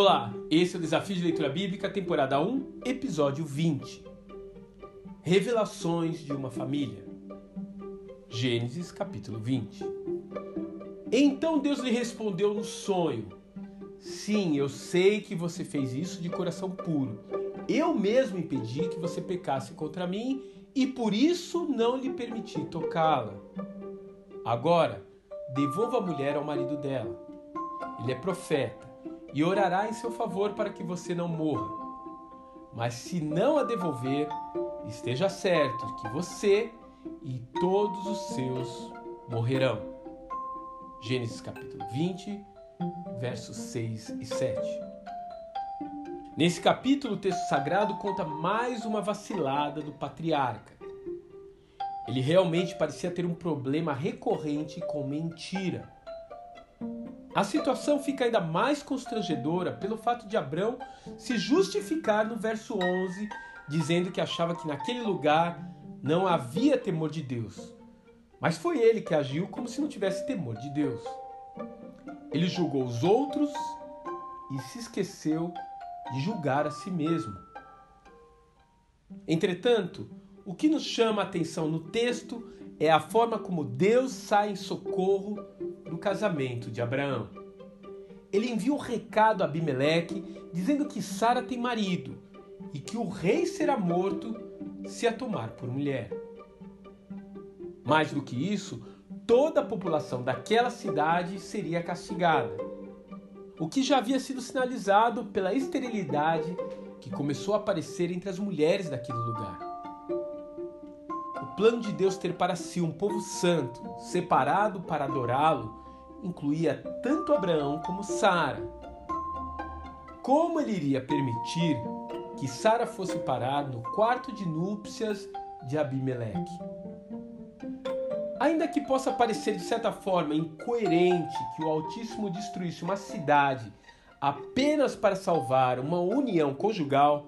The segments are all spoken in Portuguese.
Olá, esse é o Desafio de Leitura Bíblica, temporada 1, episódio 20. Revelações de uma família. Gênesis, capítulo 20. Então Deus lhe respondeu no sonho: Sim, eu sei que você fez isso de coração puro. Eu mesmo impedi que você pecasse contra mim e por isso não lhe permiti tocá-la. Agora, devolva a mulher ao marido dela. Ele é profeta e orará em seu favor para que você não morra. Mas se não a devolver, esteja certo que você e todos os seus morrerão. Gênesis capítulo 20, versos 6 e 7. Nesse capítulo, o texto sagrado conta mais uma vacilada do patriarca. Ele realmente parecia ter um problema recorrente com mentira. A situação fica ainda mais constrangedora pelo fato de Abrão se justificar no verso 11, dizendo que achava que naquele lugar não havia temor de Deus. Mas foi ele que agiu como se não tivesse temor de Deus. Ele julgou os outros e se esqueceu de julgar a si mesmo. Entretanto, o que nos chama a atenção no texto é a forma como Deus sai em socorro do casamento de Abraão. Ele envia um recado a Abimeleque dizendo que Sara tem marido e que o rei será morto se a tomar por mulher. Mais do que isso, toda a população daquela cidade seria castigada, o que já havia sido sinalizado pela esterilidade que começou a aparecer entre as mulheres daquele lugar plano de Deus ter para si um povo santo, separado para adorá-lo, incluía tanto Abraão como Sara. Como ele iria permitir que Sara fosse parar no quarto de núpcias de Abimeleque? Ainda que possa parecer de certa forma incoerente que o Altíssimo destruísse uma cidade apenas para salvar uma união conjugal,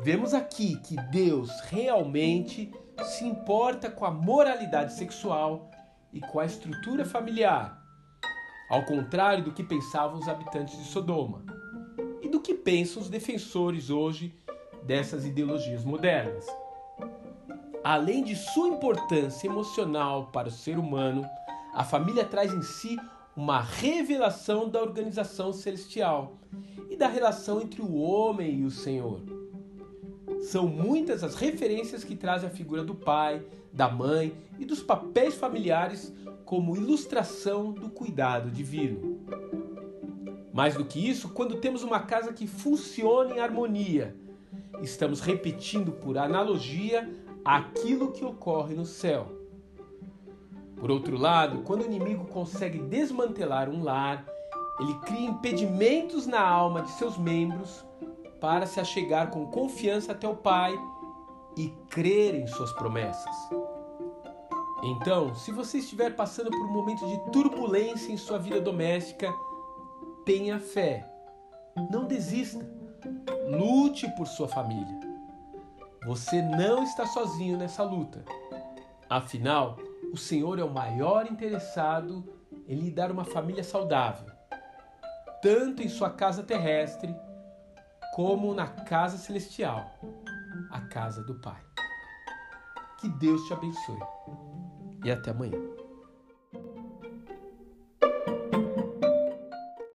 vemos aqui que Deus realmente se importa com a moralidade sexual e com a estrutura familiar, ao contrário do que pensavam os habitantes de Sodoma e do que pensam os defensores hoje dessas ideologias modernas. Além de sua importância emocional para o ser humano, a família traz em si uma revelação da organização celestial e da relação entre o homem e o Senhor. São muitas as referências que trazem a figura do pai, da mãe e dos papéis familiares como ilustração do cuidado divino. Mais do que isso, quando temos uma casa que funciona em harmonia, estamos repetindo por analogia aquilo que ocorre no céu. Por outro lado, quando o inimigo consegue desmantelar um lar, ele cria impedimentos na alma de seus membros para se achegar com confiança até o Pai e crer em suas promessas. Então, se você estiver passando por um momento de turbulência em sua vida doméstica, tenha fé. Não desista. Lute por sua família. Você não está sozinho nessa luta. Afinal, o Senhor é o maior interessado em lhe dar uma família saudável, tanto em sua casa terrestre como na casa celestial, a casa do Pai. Que Deus te abençoe e até amanhã.